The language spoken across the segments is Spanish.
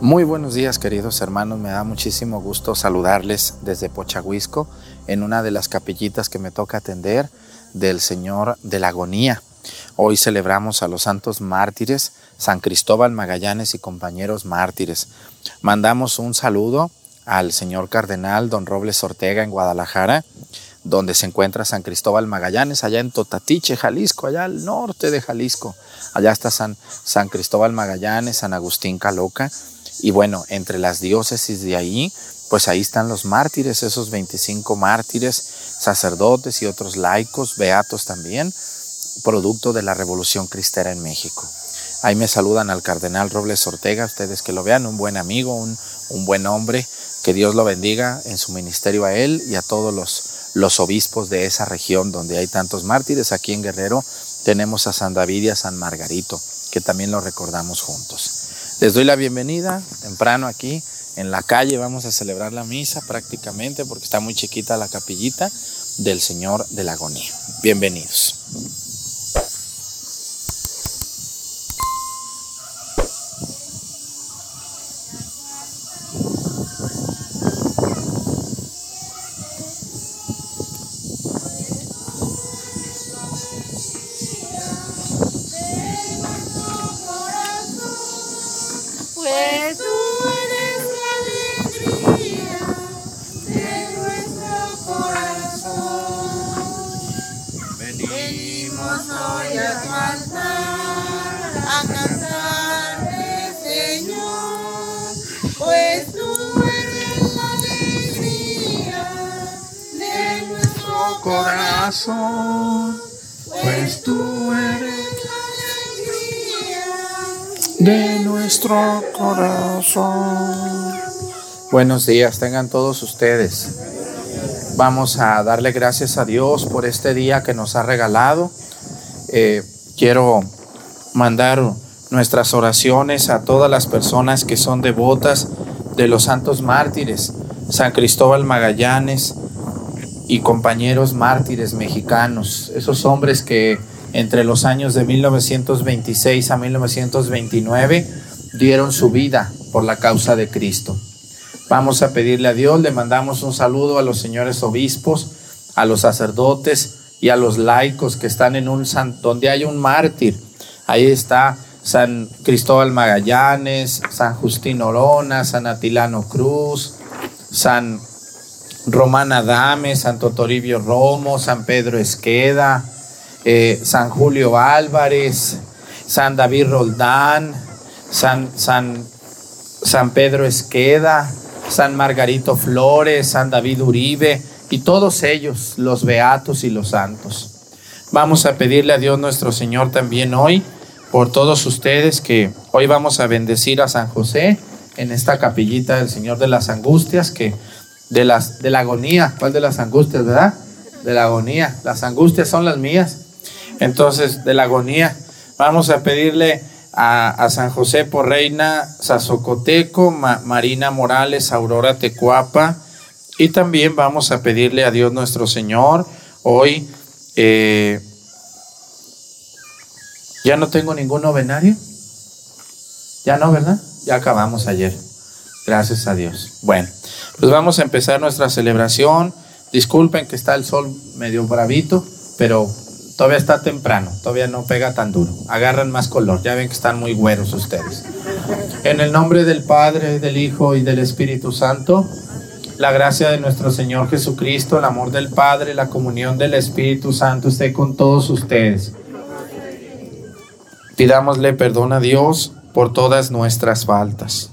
Muy buenos días queridos hermanos, me da muchísimo gusto saludarles desde Pochahuisco en una de las capillitas que me toca atender del Señor de la Agonía. Hoy celebramos a los santos mártires, San Cristóbal Magallanes y compañeros mártires. Mandamos un saludo al señor cardenal don Robles Ortega en Guadalajara, donde se encuentra San Cristóbal Magallanes, allá en Totatiche, Jalisco, allá al norte de Jalisco. Allá está San, San Cristóbal Magallanes, San Agustín Caloca. Y bueno, entre las diócesis de ahí, pues ahí están los mártires, esos 25 mártires, sacerdotes y otros laicos, beatos también, producto de la revolución cristera en México. Ahí me saludan al cardenal Robles Ortega, ustedes que lo vean, un buen amigo, un, buen hombre, que Dios lo bendiga en su ministerio a él y a todos los, los obispos de esa región donde hay tantos mártires. Aquí en Guerrero tenemos a San David y a San Margarito, que también lo recordamos juntos. Les doy la bienvenida temprano aquí en la calle. Vamos a celebrar la misa prácticamente porque está muy chiquita la capillita del Señor de la Agonía. Bienvenidos. Pues tú eres de nuestro corazón. Buenos días, tengan todos ustedes. Vamos a darle gracias a Dios por este día que nos ha regalado. Eh, quiero mandar nuestras oraciones a todas las personas que son devotas de los santos mártires, San Cristóbal Magallanes y compañeros mártires mexicanos, esos hombres que entre los años de 1926 a 1929 dieron su vida por la causa de Cristo. Vamos a pedirle a Dios, le mandamos un saludo a los señores obispos, a los sacerdotes y a los laicos que están en un san, donde hay un mártir. Ahí está San Cristóbal Magallanes, San Justín Orona, San Atilano Cruz, San Román Adame, Santo Toribio Romo, San Pedro Esqueda, eh, San Julio Álvarez, San David Roldán, San, San, San Pedro Esqueda, San Margarito Flores, San David Uribe y todos ellos, los beatos y los santos. Vamos a pedirle a Dios nuestro Señor también hoy por todos ustedes que hoy vamos a bendecir a San José en esta capillita del Señor de las Angustias, que de las de la agonía, ¿cuál de las angustias, verdad? De la agonía. Las angustias son las mías. Entonces, de la agonía, vamos a pedirle a, a San José por Reina Zazocoteco, Ma- Marina Morales, Aurora Tecuapa, y también vamos a pedirle a Dios nuestro Señor hoy. eh, ya no tengo ningún novenario. Ya no, ¿verdad? Ya acabamos ayer. Gracias a Dios. Bueno, pues vamos a empezar nuestra celebración. Disculpen que está el sol medio bravito, pero todavía está temprano, todavía no pega tan duro. Agarran más color, ya ven que están muy güeros ustedes. En el nombre del Padre, del Hijo y del Espíritu Santo, la gracia de nuestro Señor Jesucristo, el amor del Padre, la comunión del Espíritu Santo esté con todos ustedes. Pidámosle perdón a Dios por todas nuestras faltas.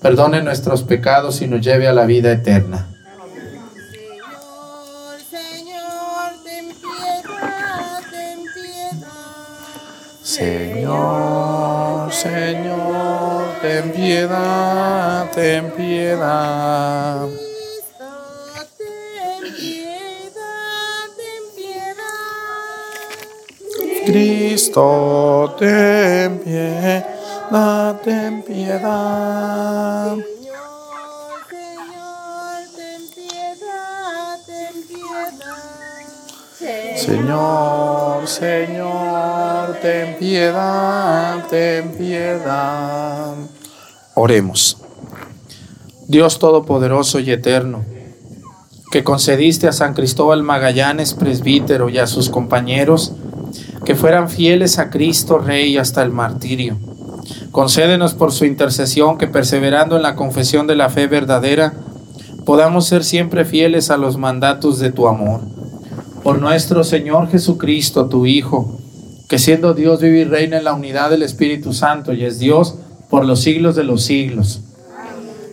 perdone nuestros pecados y nos lleve a la vida eterna. Señor, Señor, ten piedad, ten piedad. Señor, Señor, ten piedad, ten piedad. Cristo, ten piedad, Cristo, ten piedad, ten piedad. Señor, Señor, ten piedad, ten Señor, piedad. Oremos. Dios Todopoderoso y Eterno, que concediste a San Cristóbal Magallanes, presbítero, y a sus compañeros que fueran fieles a Cristo Rey hasta el martirio. Concédenos por su intercesión que perseverando en la confesión de la fe verdadera, podamos ser siempre fieles a los mandatos de tu amor. Por nuestro Señor Jesucristo, tu Hijo, que siendo Dios vive y reina en la unidad del Espíritu Santo y es Dios por los siglos de los siglos.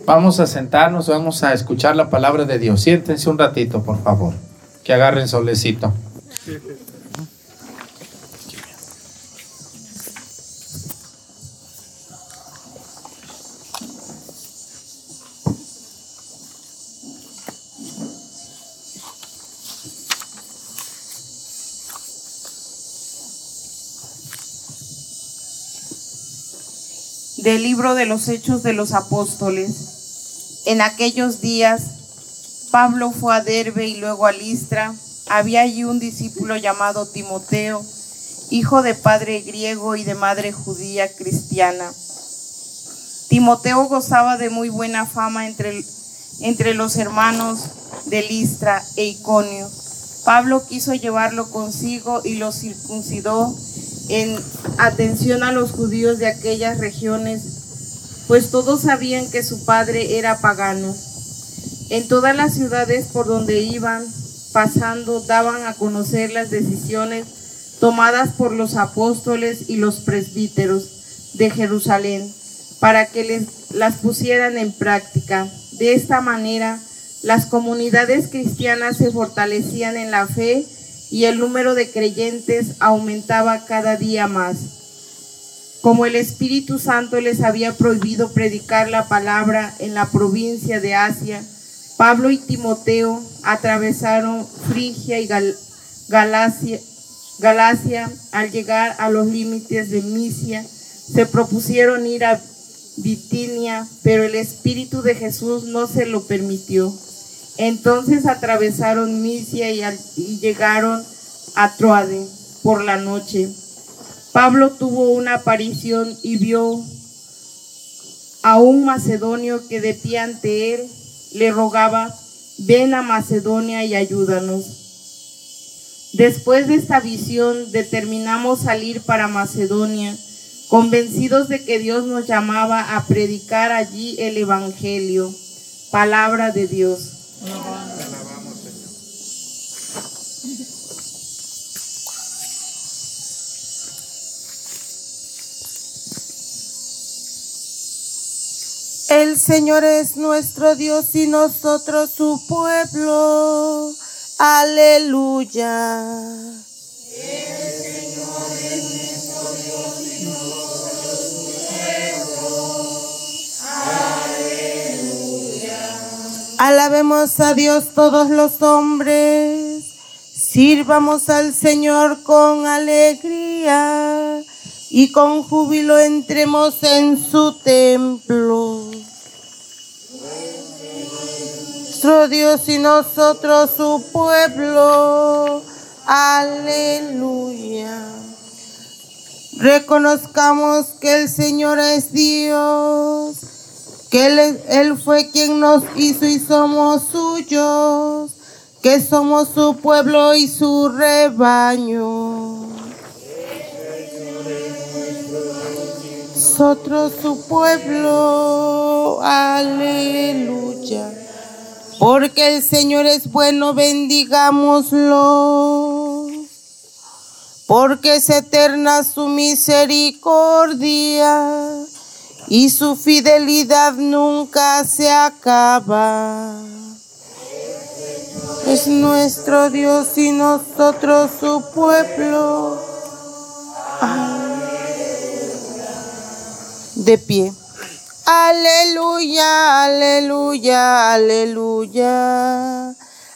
Vamos a sentarnos, vamos a escuchar la palabra de Dios. Siéntense un ratito, por favor, que agarren solecito. Del libro de los Hechos de los Apóstoles. En aquellos días, Pablo fue a Derbe y luego a Listra. Había allí un discípulo llamado Timoteo, hijo de padre griego y de madre judía cristiana. Timoteo gozaba de muy buena fama entre, entre los hermanos de Listra e Iconio. Pablo quiso llevarlo consigo y lo circuncidó en atención a los judíos de aquellas regiones, pues todos sabían que su padre era pagano. En todas las ciudades por donde iban pasando daban a conocer las decisiones tomadas por los apóstoles y los presbíteros de Jerusalén para que les, las pusieran en práctica. De esta manera, las comunidades cristianas se fortalecían en la fe y el número de creyentes aumentaba cada día más. Como el Espíritu Santo les había prohibido predicar la palabra en la provincia de Asia, Pablo y Timoteo atravesaron Frigia y Gal- Galacia, Galacia. Al llegar a los límites de Misia, se propusieron ir a Bitinia, pero el Espíritu de Jesús no se lo permitió. Entonces atravesaron Misia y, y llegaron a Troade por la noche. Pablo tuvo una aparición y vio a un macedonio que de pie ante él le rogaba, ven a Macedonia y ayúdanos. Después de esta visión determinamos salir para Macedonia, convencidos de que Dios nos llamaba a predicar allí el Evangelio, palabra de Dios. El Señor es nuestro Dios y nosotros su pueblo. Aleluya. Alabemos a Dios todos los hombres, sirvamos al Señor con alegría y con júbilo entremos en su templo. Nuestro Dios y nosotros su pueblo. Aleluya. Reconozcamos que el Señor es Dios, que Él, Él fue quien nos hizo y somos suyos, que somos su pueblo y su rebaño. Nosotros su pueblo, aleluya. Porque el Señor es bueno, bendigámoslo. Porque es eterna su misericordia y su fidelidad nunca se acaba. Es nuestro Dios y nosotros su pueblo. De pie. Aleluya, aleluya, aleluya.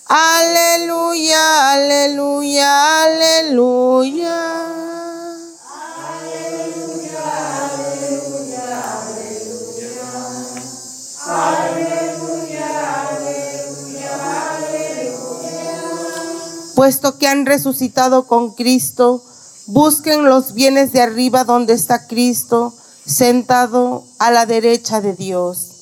Aleluya, aleluya, aleluya. Puesto que han resucitado con Cristo, busquen los bienes de arriba donde está Cristo, sentado a la derecha de Dios.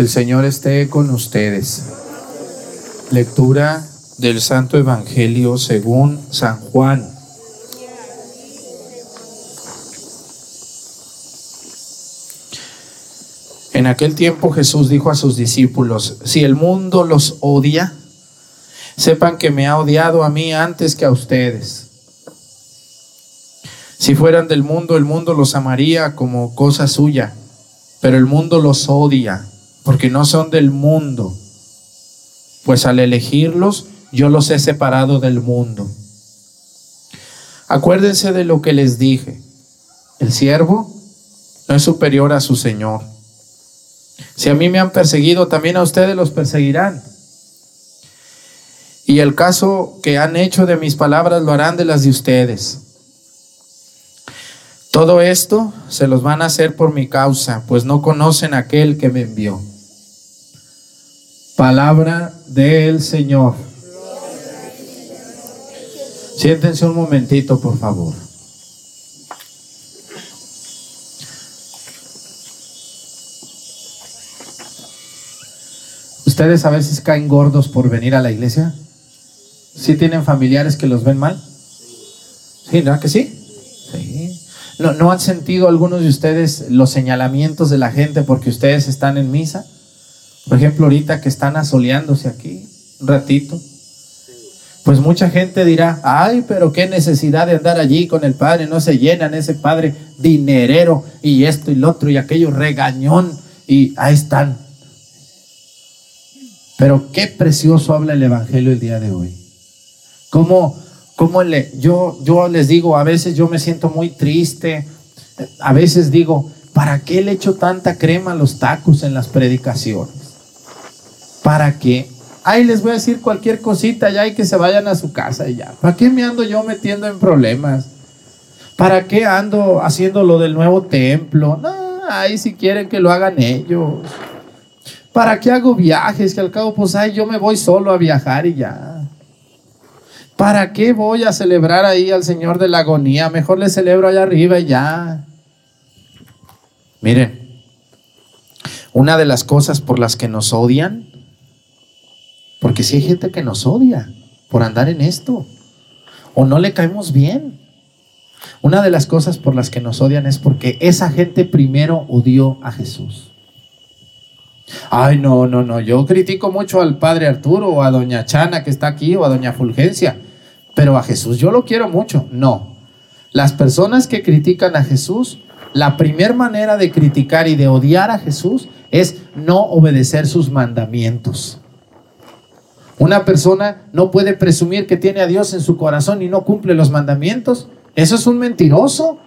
El Señor esté con ustedes. Lectura del Santo Evangelio según San Juan. En aquel tiempo Jesús dijo a sus discípulos, si el mundo los odia, sepan que me ha odiado a mí antes que a ustedes. Si fueran del mundo, el mundo los amaría como cosa suya, pero el mundo los odia porque no son del mundo, pues al elegirlos yo los he separado del mundo. Acuérdense de lo que les dije, el siervo no es superior a su Señor. Si a mí me han perseguido, también a ustedes los perseguirán. Y el caso que han hecho de mis palabras lo harán de las de ustedes. Todo esto se los van a hacer por mi causa, pues no conocen a aquel que me envió. Palabra del Señor. Siéntense un momentito, por favor. ¿Ustedes a veces caen gordos por venir a la iglesia? ¿Sí tienen familiares que los ven mal? Sí, ¿verdad que sí? Sí. ¿No, ¿No han sentido algunos de ustedes los señalamientos de la gente porque ustedes están en misa? Por ejemplo, ahorita que están asoleándose aquí, un ratito. Pues mucha gente dirá, ay, pero qué necesidad de andar allí con el padre, no se llenan ese padre dinerero y esto y lo otro y aquello regañón y ahí están. Pero qué precioso habla el Evangelio el día de hoy. ¿Cómo, cómo le, yo, yo les digo, a veces yo me siento muy triste, a veces digo, ¿para qué le echo tanta crema a los tacos en las predicaciones? ¿Para qué? Ahí les voy a decir cualquier cosita ya y que se vayan a su casa y ya. ¿Para qué me ando yo metiendo en problemas? ¿Para qué ando haciendo lo del nuevo templo? No, ahí si quieren que lo hagan ellos. ¿Para qué hago viajes? Que al cabo, pues ahí yo me voy solo a viajar y ya. ¿Para qué voy a celebrar ahí al Señor de la agonía? Mejor le celebro allá arriba y ya. Miren, una de las cosas por las que nos odian porque si hay gente que nos odia por andar en esto, o no le caemos bien. Una de las cosas por las que nos odian es porque esa gente primero odió a Jesús. Ay, no, no, no, yo critico mucho al padre Arturo o a doña Chana que está aquí o a doña Fulgencia, pero a Jesús yo lo quiero mucho. No, las personas que critican a Jesús, la primera manera de criticar y de odiar a Jesús es no obedecer sus mandamientos. Una persona no puede presumir que tiene a Dios en su corazón y no cumple los mandamientos. Eso es un mentiroso.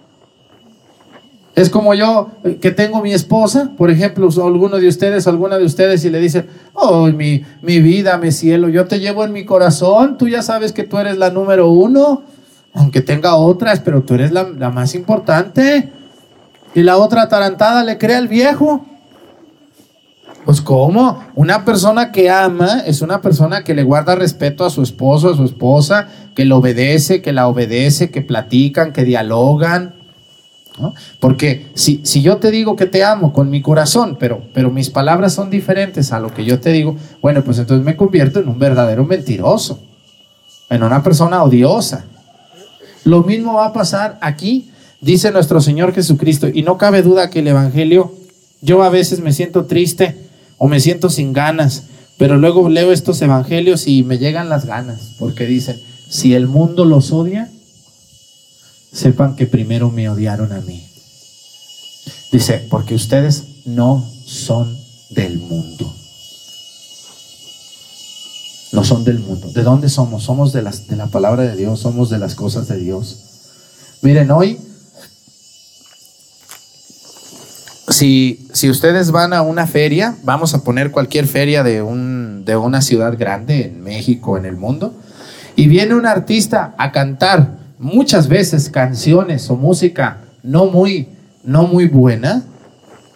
Es como yo eh, que tengo mi esposa, por ejemplo, alguno de ustedes, alguna de ustedes, y le dice, oh, mi, mi vida, mi cielo, yo te llevo en mi corazón, tú ya sabes que tú eres la número uno, aunque tenga otras, pero tú eres la, la más importante. Y la otra atarantada le cree al viejo. Pues cómo, una persona que ama es una persona que le guarda respeto a su esposo, a su esposa, que le obedece, que la obedece, que platican, que dialogan. Porque si, si yo te digo que te amo con mi corazón, pero, pero mis palabras son diferentes a lo que yo te digo, bueno, pues entonces me convierto en un verdadero mentiroso, en una persona odiosa. Lo mismo va a pasar aquí, dice nuestro Señor Jesucristo, y no cabe duda que el Evangelio, yo a veces me siento triste o me siento sin ganas, pero luego leo estos evangelios y me llegan las ganas, porque dicen, si el mundo los odia, sepan que primero me odiaron a mí. Dice, porque ustedes no son del mundo. No son del mundo. ¿De dónde somos? Somos de, las, de la palabra de Dios, somos de las cosas de Dios. Miren, hoy, si, si ustedes van a una feria, vamos a poner cualquier feria de, un, de una ciudad grande en México, en el mundo, y viene un artista a cantar muchas veces canciones o música no muy, no muy buena,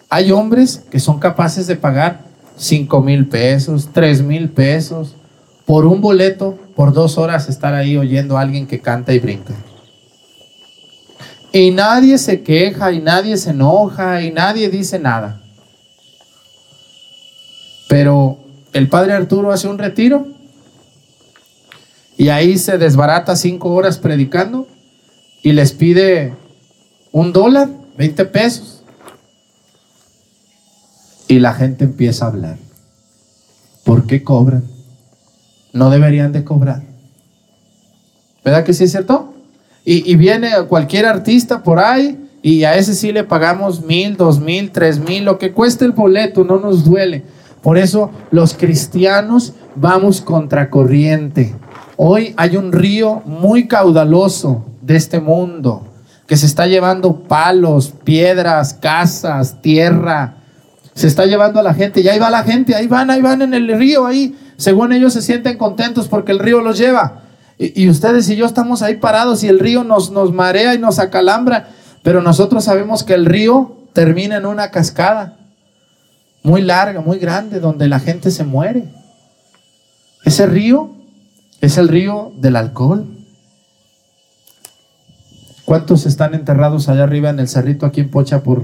hay hombres que son capaces de pagar 5 mil pesos, 3 mil pesos por un boleto, por dos horas estar ahí oyendo a alguien que canta y brinca. Y nadie se queja, y nadie se enoja, y nadie dice nada. Pero el padre Arturo hace un retiro y ahí se desbarata cinco horas predicando y les pide un dólar, 20 pesos. Y la gente empieza a hablar. ¿Por qué cobran? No deberían de cobrar. ¿Verdad que sí es cierto? Y, viene cualquier artista por ahí y a ese sí le pagamos mil, dos mil, tres mil, lo que cueste el boleto, no nos duele. Por eso los cristianos vamos contracorriente. Hoy hay un río muy caudaloso de este mundo que se está llevando palos, piedras, casas, tierra. Se está llevando a la gente y ahí va la gente, ahí van, ahí van en el río, ahí. Según ellos se sienten contentos porque el río los lleva. Y, ustedes y yo estamos ahí parados y el río nos, nos marea y nos acalambra. Pero nosotros sabemos que el río termina en una cascada muy larga, muy grande, donde la gente se muere. Ese río es el río del alcohol. ¿Cuántos están enterrados allá arriba en el cerrito aquí en Pocha por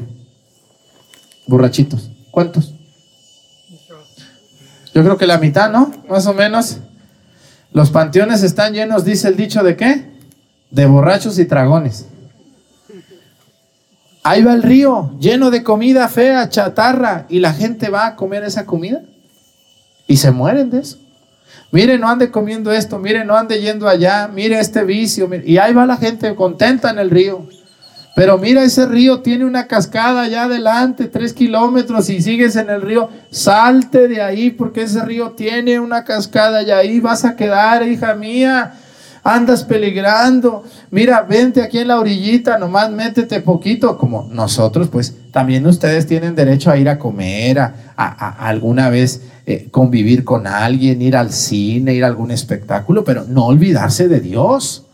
borrachitos? ¿Cuántos? Yo creo que la mitad, ¿no? Más o menos. Los panteones están llenos, dice el dicho de qué? De borrachos y dragones. Ahí va el río, lleno de comida fea, chatarra, y la gente va a comer esa comida y se mueren de eso. Mire, no ande comiendo esto, mire, no ande yendo allá, mire este vicio. Y ahí va la gente contenta en el río. Pero mira, ese río tiene una cascada allá adelante, tres kilómetros, y sigues en el río, salte de ahí porque ese río tiene una cascada y ahí vas a quedar, hija mía. Andas peligrando. Mira, vente aquí en la orillita, nomás métete poquito. Como nosotros, pues también ustedes tienen derecho a ir a comer, a alguna vez eh, convivir con alguien, ir al cine, ir a algún espectáculo, pero no olvidarse de Dios.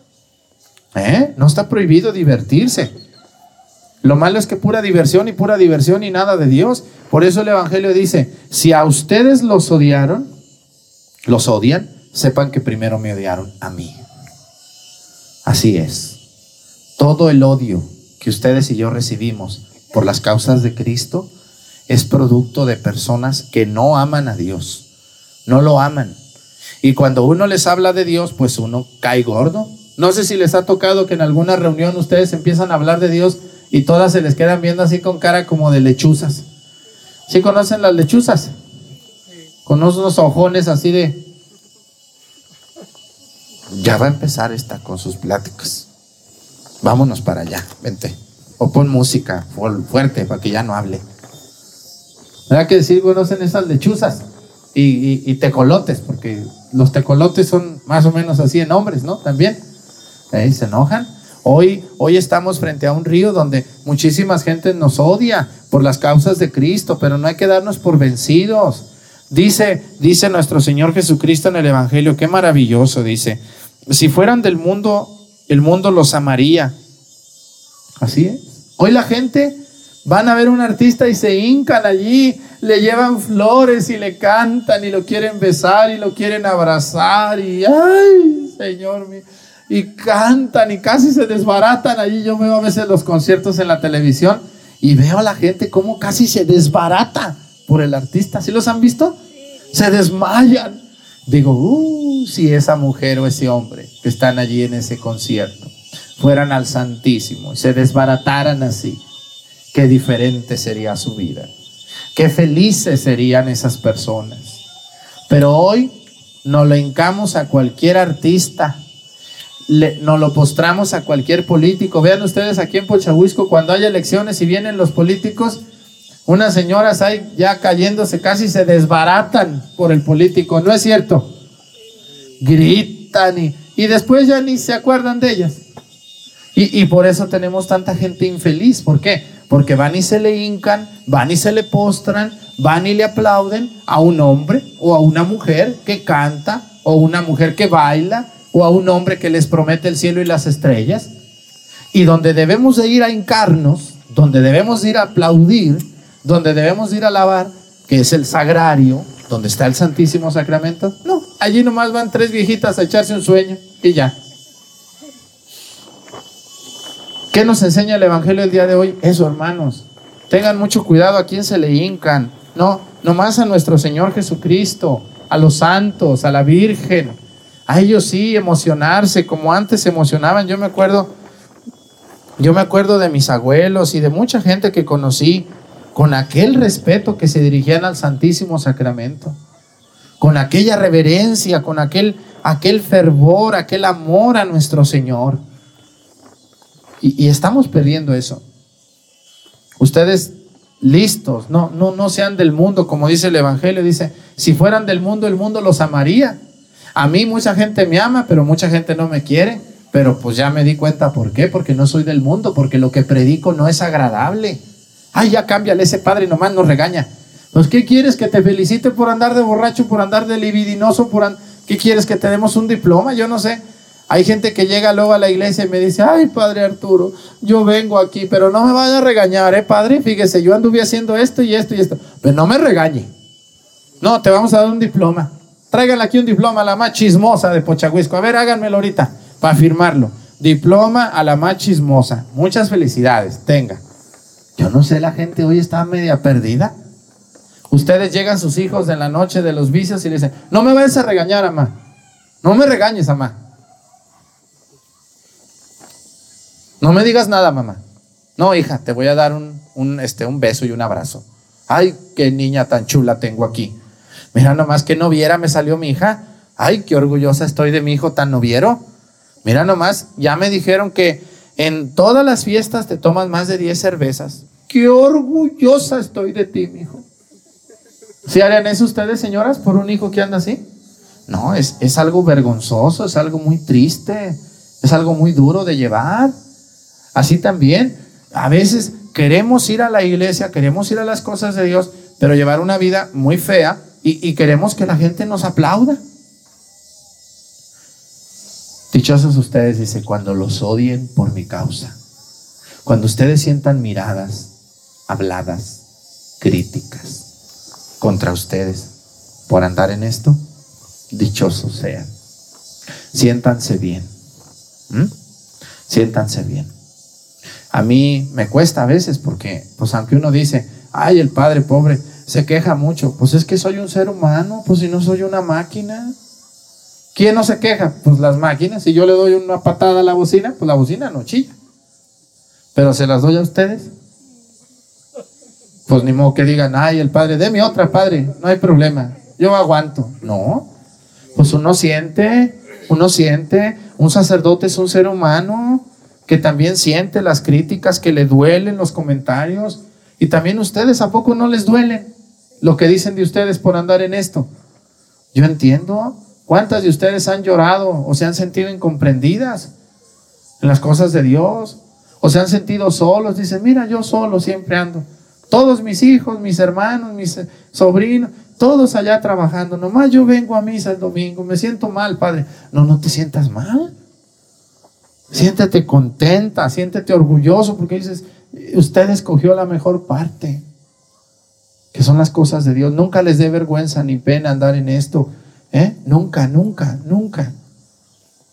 ¿Eh? No está prohibido divertirse. Lo malo es que pura diversión y pura diversión y nada de Dios. Por eso el Evangelio dice, si a ustedes los odiaron, los odian, sepan que primero me odiaron a mí. Así es. Todo el odio que ustedes y yo recibimos por las causas de Cristo es producto de personas que no aman a Dios, no lo aman. Y cuando uno les habla de Dios, pues uno cae gordo. No sé si les ha tocado que en alguna reunión ustedes empiezan a hablar de Dios y todas se les quedan viendo así con cara como de lechuzas. ¿Sí conocen las lechuzas? Con unos ojones así de... Ya va a empezar esta con sus pláticas. Vámonos para allá, vente. O pon música fuerte para que ya no hable. ¿Verdad que decir conocen esas lechuzas y, tecolotes? Porque los tecolotes son más o menos así en hombres, ¿no? También. Ahí se enojan. Hoy, hoy estamos frente a un río donde muchísima gente nos odia por las causas de Cristo, pero no hay que darnos por vencidos. Dice, dice nuestro Señor Jesucristo en el Evangelio, qué maravilloso, dice, si fueran del mundo, el mundo los amaría. Así es. Hoy la gente Van a ver un artista y se hincan allí, le llevan flores y le cantan y lo quieren besar y lo quieren abrazar y ay, Señor mío. Y cantan y casi se desbaratan allí. Yo veo a veces los conciertos en la televisión y veo a la gente como casi se desbarata por el artista. ¿Sí los han visto? Se desmayan. Digo, uh, si esa mujer o ese hombre que están allí en ese concierto fueran al Santísimo y se desbarataran así qué diferente sería su vida. Qué felices serían esas personas. Pero hoy nos le hincamos a cualquier artista le, nos lo postramos a cualquier político. Vean ustedes aquí en Pochahuisco, cuando hay elecciones y vienen los políticos, unas señoras ahí ya cayéndose, casi se desbaratan por el político, ¿no es cierto? Gritan y, y después ya ni se acuerdan de ellas. Y, y por eso tenemos tanta gente infeliz. ¿Por qué? Porque van y se le hincan, van y se le postran, van y le aplauden a un hombre o a una mujer que canta o una mujer que baila o a un hombre que les promete el cielo y las estrellas. Y donde debemos de ir a hincarnos, donde debemos de ir a aplaudir, donde debemos de ir a alabar, que es el sagrario, donde está el Santísimo Sacramento. No, allí nomás van tres viejitas a echarse un sueño y ya. ¿Qué nos enseña el Evangelio el día de hoy? Eso, hermanos. Tengan mucho cuidado a quién se le hincan. No, nomás a nuestro Señor Jesucristo, a los santos, a la Virgen. A ellos sí, emocionarse como antes se emocionaban. Yo me acuerdo, yo me acuerdo de mis abuelos y de mucha gente que conocí con aquel respeto que se dirigían al Santísimo Sacramento, con aquella reverencia, con aquel, aquel fervor, aquel amor a nuestro Señor. Y, estamos perdiendo eso. Ustedes listos, no, no, no sean del mundo, como dice el Evangelio, dice, si fueran del mundo, el mundo los amaría. A mí mucha gente me ama, pero mucha gente no me quiere. Pero pues ya me di cuenta por qué, porque no soy del mundo, porque lo que predico no es agradable. Ay, ya cámbiale, ese padre nomás nos regaña. Pues, ¿qué quieres? ¿Que te felicite por andar de borracho, por andar de libidinoso? Por ¿Qué quieres? ¿Que te demos un diploma? Yo no sé. Hay gente que llega luego a la iglesia y me dice, ay, padre Arturo, yo vengo aquí, pero no me vaya a regañar, ¿eh, padre? Fíjese, yo anduve haciendo esto y esto y esto. Pero no me regañe. No, te vamos a dar un diploma. Tráiganle aquí un diploma a la más chismosa de Pochahuisco. A ver, háganmelo ahorita para firmarlo. Diploma a la más chismosa. Muchas felicidades. Tenga. Yo no sé, la gente hoy está media perdida. Ustedes llegan sus hijos en la noche de los vicios y le dicen, no me vayas a regañar, mamá. No me regañes, mamá. No me digas nada, mamá. No, hija, te voy a dar un, un, este, un beso y un abrazo. Ay, qué niña tan chula tengo aquí. Mira nomás qué noviera me salió mi hija. Ay, qué orgullosa estoy de mi hijo tan noviero. Mira nomás, ya me dijeron que en todas las fiestas te tomas más de 10 cervezas. Qué orgullosa estoy de ti, mi hijo. ¿Sí harían eso ustedes, señoras, por un hijo que anda así? No, es, es algo vergonzoso, es algo muy triste, es algo muy duro de llevar. Así también, a veces queremos ir a la iglesia, queremos ir a las cosas de Dios, pero llevar una vida muy fea y, queremos que la gente nos aplauda. Dichosos ustedes, dice, cuando los odien por mi causa. Cuando ustedes sientan miradas, habladas, críticas contra ustedes por andar en esto, dichosos sean. Siéntanse bien. ¿Mm? Siéntanse bien. A mí me cuesta a veces porque, pues aunque uno dice, ay, el padre pobre se queja mucho, pues es que soy un ser humano, pues si no soy una máquina. ¿Quién no se queja? Pues las máquinas. Si yo le doy una patada a la bocina, pues la bocina no chilla. Pero se las doy a ustedes. Pues ni modo que digan, ay, el padre, deme otra, padre, no hay problema, yo aguanto. No, pues uno siente, uno siente, un sacerdote es un ser humano que también siente las críticas, que le duelen los comentarios. Y también ustedes, ¿a poco no les duele lo que dicen de ustedes por andar en esto? Yo entiendo. ¿Cuántas de ustedes han llorado o se han sentido incomprendidas en las cosas de Dios? O se han sentido solos. Dicen, mira, yo solo siempre ando. Todos mis hijos, mis hermanos, mis sobrinos, todos allá trabajando. Nomás yo vengo a misa el domingo. Me siento mal, Padre. No, no te sientas mal. Siéntete contenta, siéntete orgulloso porque dices, usted escogió la mejor parte, que son las cosas de Dios. Nunca les dé vergüenza ni pena andar en esto. ¿eh? Nunca, nunca, nunca.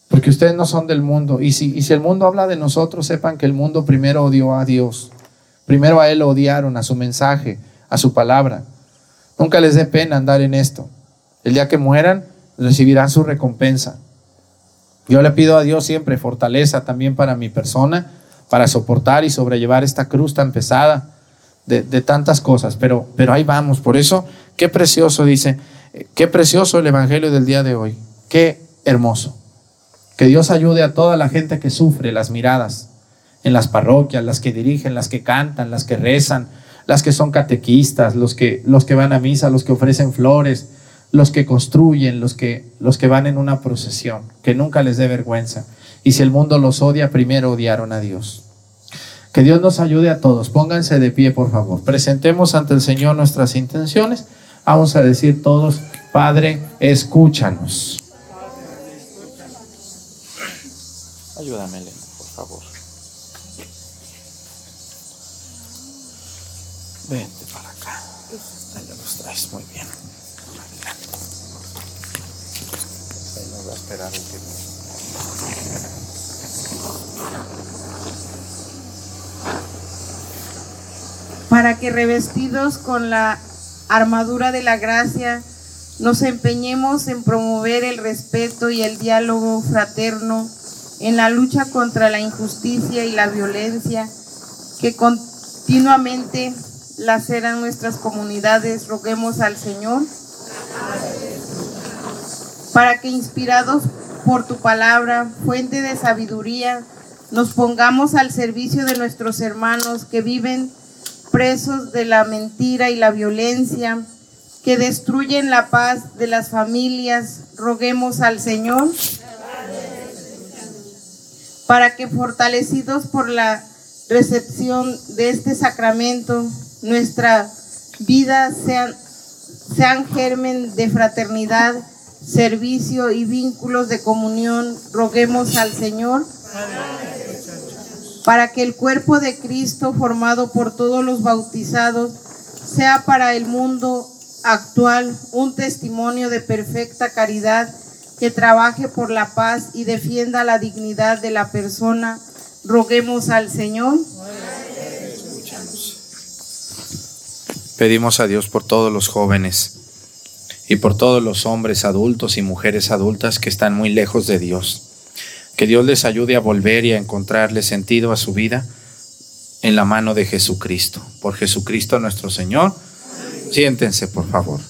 Porque ustedes no son del mundo. Y si, y si el mundo habla de nosotros, sepan que el mundo primero odió a Dios. Primero a Él lo odiaron, a su mensaje, a su palabra. Nunca les dé pena andar en esto. El día que mueran, recibirán su recompensa. Yo le pido a Dios siempre fortaleza también para mi persona, para soportar y sobrellevar esta cruz tan pesada de, tantas cosas. Pero, pero ahí vamos. Por eso, qué precioso, dice, qué precioso el Evangelio del día de hoy. Qué hermoso. Que Dios ayude a toda la gente que sufre las miradas en las parroquias, las que dirigen, las que cantan, las que rezan, las que son catequistas, los que, los que van a misa, los que ofrecen flores, los que construyen, los que, los que van en una procesión, que nunca les dé vergüenza. Y si el mundo los odia, primero odiaron a Dios. Que Dios nos ayude a todos. Pónganse de pie, por favor. Presentemos ante el Señor nuestras intenciones. Vamos a decir todos, Padre, escúchanos. Ayúdame, Elena, por favor. Vente para acá. Ahí los traes muy bien. Ahí nos va a esperar que revestidos con la armadura de la gracia, nos empeñemos en promover el respeto y el diálogo fraterno en la lucha contra la injusticia y la violencia que continuamente laceran nuestras comunidades. Roguemos al Señor para que inspirados por tu palabra, fuente de sabiduría, nos pongamos al servicio de nuestros hermanos que viven presos de la mentira y la violencia, que destruyen la paz de las familias. Roguemos al Señor para que fortalecidos por la recepción de este sacramento, nuestra vida sean, germen de fraternidad, servicio y vínculos de comunión. Roguemos al Señor para que el cuerpo de Cristo formado por todos los bautizados sea para el mundo actual un testimonio de perfecta caridad que trabaje por la paz y defienda la dignidad de la persona. Roguemos al Señor. Pedimos a Dios por todos los jóvenes y por todos los hombres adultos y mujeres adultas que están muy lejos de Dios. Que Dios les ayude a volver y a encontrarle sentido a su vida en la mano de Jesucristo. Por Jesucristo nuestro Señor. Siéntense, por favor.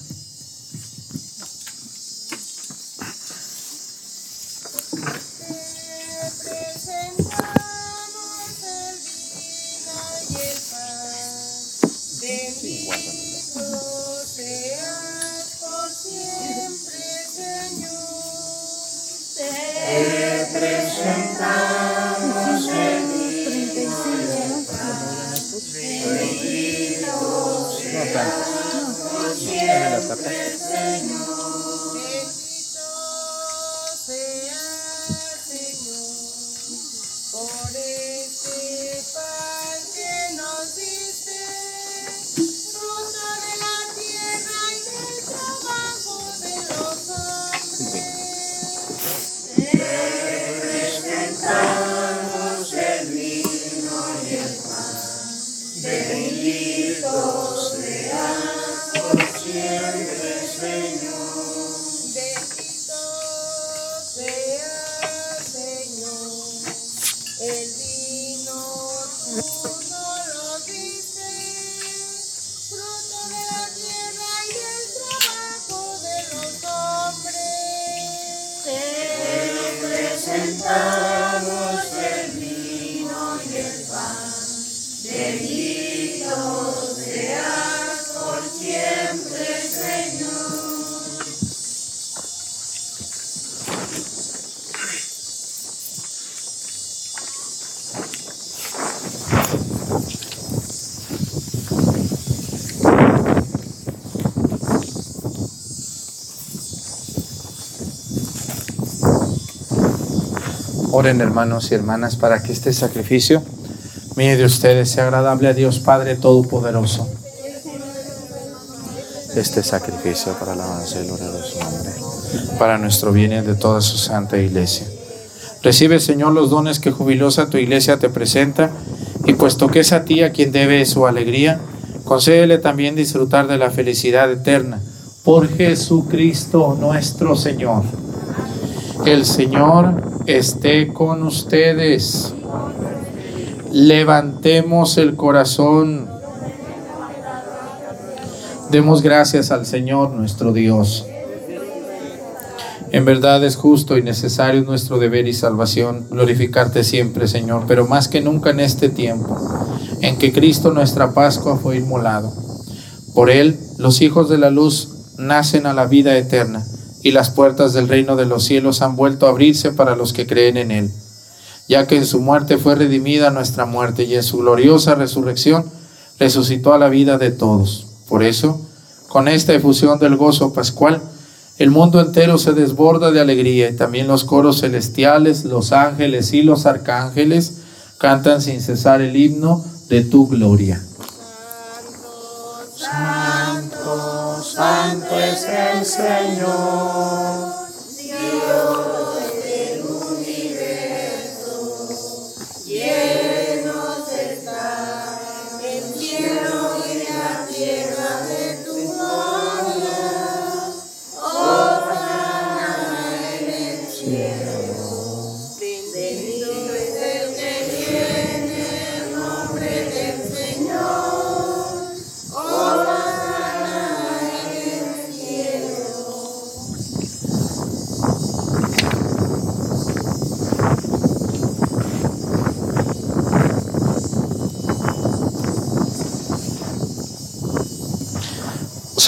sentados en mi Oren hermanos y hermanas para que este sacrificio mío de ustedes sea agradable a Dios Padre Todopoderoso. Este sacrificio para la alabanza y gloria de su nombre, para nuestro bien y de toda su santa iglesia. Recibe, Señor, los dones que jubilosa tu iglesia te presenta, y puesto que es a ti a quien debe su alegría, concédele también disfrutar de la felicidad eterna. Por Jesucristo nuestro Señor. El Señor esté con ustedes. Levantemos el corazón. Demos gracias al Señor nuestro Dios. En verdad es justo y necesario nuestro deber y salvación glorificarte siempre, Señor, pero más que nunca en este tiempo, en que Cristo nuestra Pascua fue inmolado. Por Él, los hijos de la luz nacen a la vida eterna, y las puertas del reino de los cielos han vuelto a abrirse para los que creen en Él, ya que en su muerte fue redimida nuestra muerte, y en su gloriosa resurrección resucitó a la vida de todos. Por eso, con esta efusión del gozo pascual, el mundo entero se desborda de alegría y también los coros celestiales, los ángeles y los arcángeles cantan sin cesar el himno de tu gloria. Santo es el Señor.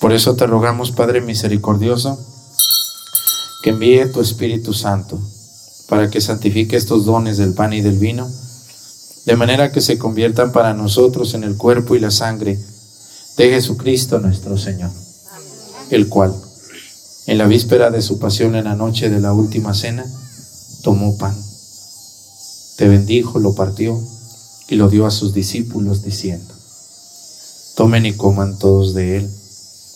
Por eso te rogamos, Padre misericordioso, que envíe tu Espíritu Santo para que santifique estos dones del pan y del vino, de manera que se conviertan para nosotros en el cuerpo y la sangre de Jesucristo nuestro Señor, el cual, en la víspera de su pasión en la noche de la última cena, tomó pan, te bendijo, lo partió y lo dio a sus discípulos diciendo, tomen y coman todos de él,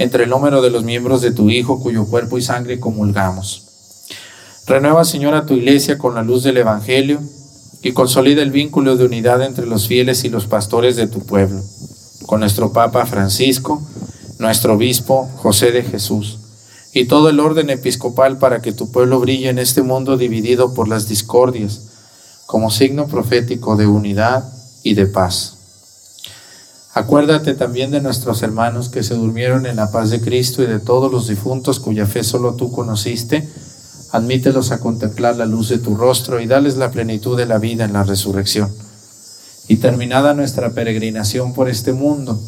entre el número de los miembros de tu Hijo cuyo cuerpo y sangre comulgamos. Renueva, Señor, a tu iglesia con la luz del Evangelio y consolida el vínculo de unidad entre los fieles y los pastores de tu pueblo, con nuestro Papa Francisco, nuestro Obispo José de Jesús y todo el orden episcopal para que tu pueblo brille en este mundo dividido por las discordias, como signo profético de unidad y de paz. Acuérdate también de nuestros hermanos que se durmieron en la paz de Cristo y de todos los difuntos cuya fe solo tú conociste. Admítelos a contemplar la luz de tu rostro y dales la plenitud de la vida en la resurrección. Y terminada nuestra peregrinación por este mundo,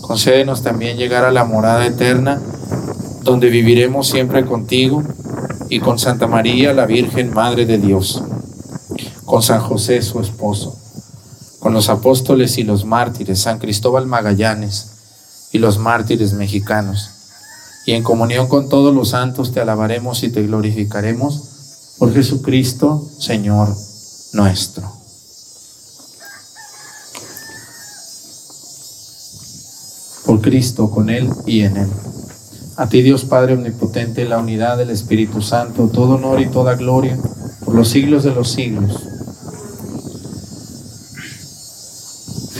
concédenos también llegar a la morada eterna donde viviremos siempre contigo y con Santa María, la Virgen Madre de Dios, con San José, su esposo, con los apóstoles y los mártires, San Cristóbal Magallanes y los mártires mexicanos. Y en comunión con todos los santos te alabaremos y te glorificaremos Por Jesucristo, Señor nuestro. Por Cristo, con Él y en Él. A ti Dios Padre Omnipotente, la unidad del Espíritu Santo, todo honor y toda gloria por los siglos de los siglos.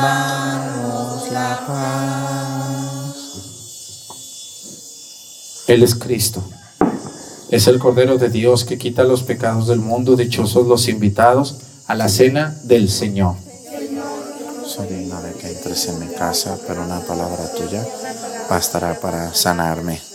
Danos la paz. Él es Cristo. Es el Cordero de Dios que quita los pecados del mundo. Dichosos los invitados a la cena del Señor. Soy digno de que entres en mi casa, pero una palabra tuya bastará para sanarme.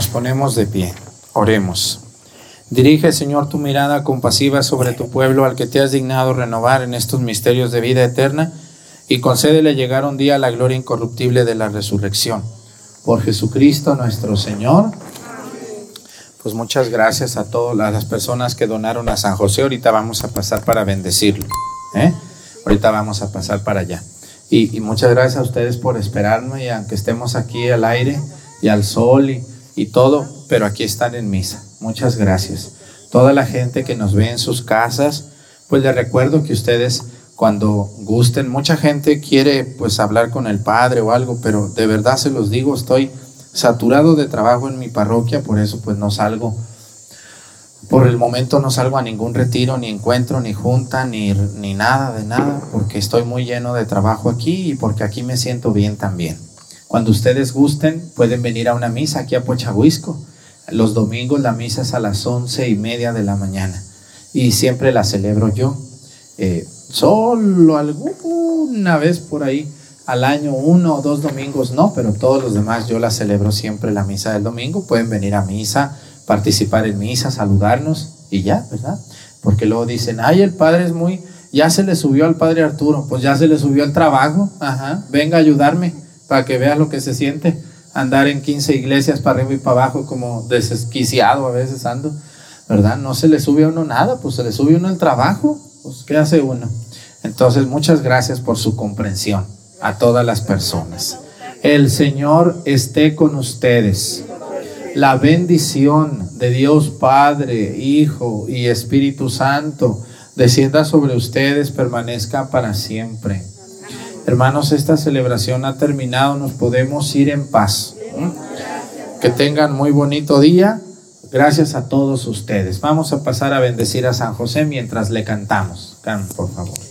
Nos ponemos de pie. Oremos. Dirige, Señor, tu mirada compasiva sobre tu pueblo al que te has dignado renovar en estos misterios de vida eterna y concédele llegar un día a la gloria incorruptible de la resurrección. Por Jesucristo nuestro Señor. Pues muchas gracias a todas las personas que donaron a San José. Ahorita vamos a pasar para bendecirlo. ¿eh? Ahorita vamos a pasar para allá. Y, y muchas gracias a ustedes por esperarme y aunque estemos aquí al aire y al sol y, y todo, pero aquí están en misa. Muchas gracias. Toda la gente que nos ve en sus casas, pues les recuerdo que ustedes cuando gusten, mucha gente quiere pues hablar con el padre o algo, pero de verdad se los digo, estoy saturado de trabajo en mi parroquia, por eso pues no salgo. Por el momento no salgo a ningún retiro, ni encuentro, ni junta, ni, ni nada de nada, porque estoy muy lleno de trabajo aquí y porque aquí me siento bien también. Cuando ustedes gusten, pueden venir a una misa aquí a Pochahuisco. Los domingos la misa es a las once y media de la mañana y siempre la celebro yo. Eh, solo alguna vez por ahí al año, uno o dos domingos no, pero todos los demás yo la celebro siempre la misa del domingo. Pueden venir a misa, participar en misa, saludarnos y ya, ¿verdad? Porque luego dicen, ay, el padre es muy, ya se le subió al padre Arturo, pues ya se le subió el trabajo, ajá, venga a ayudarme para que veas lo que se siente andar en 15 iglesias para arriba y para abajo como desesquiciado a veces ando, ¿verdad? No se le sube a uno nada, pues se le sube uno el trabajo, pues ¿qué hace uno? Entonces, muchas gracias por su comprensión a todas las personas. El Señor esté con ustedes. La bendición de Dios Padre, Hijo y Espíritu Santo descienda sobre ustedes, permanezca para siempre. Hermanos, esta celebración ha terminado, nos podemos ir en paz. Que tengan muy bonito día. Gracias a todos ustedes. Vamos a pasar a bendecir a San José mientras le cantamos. Can, por favor.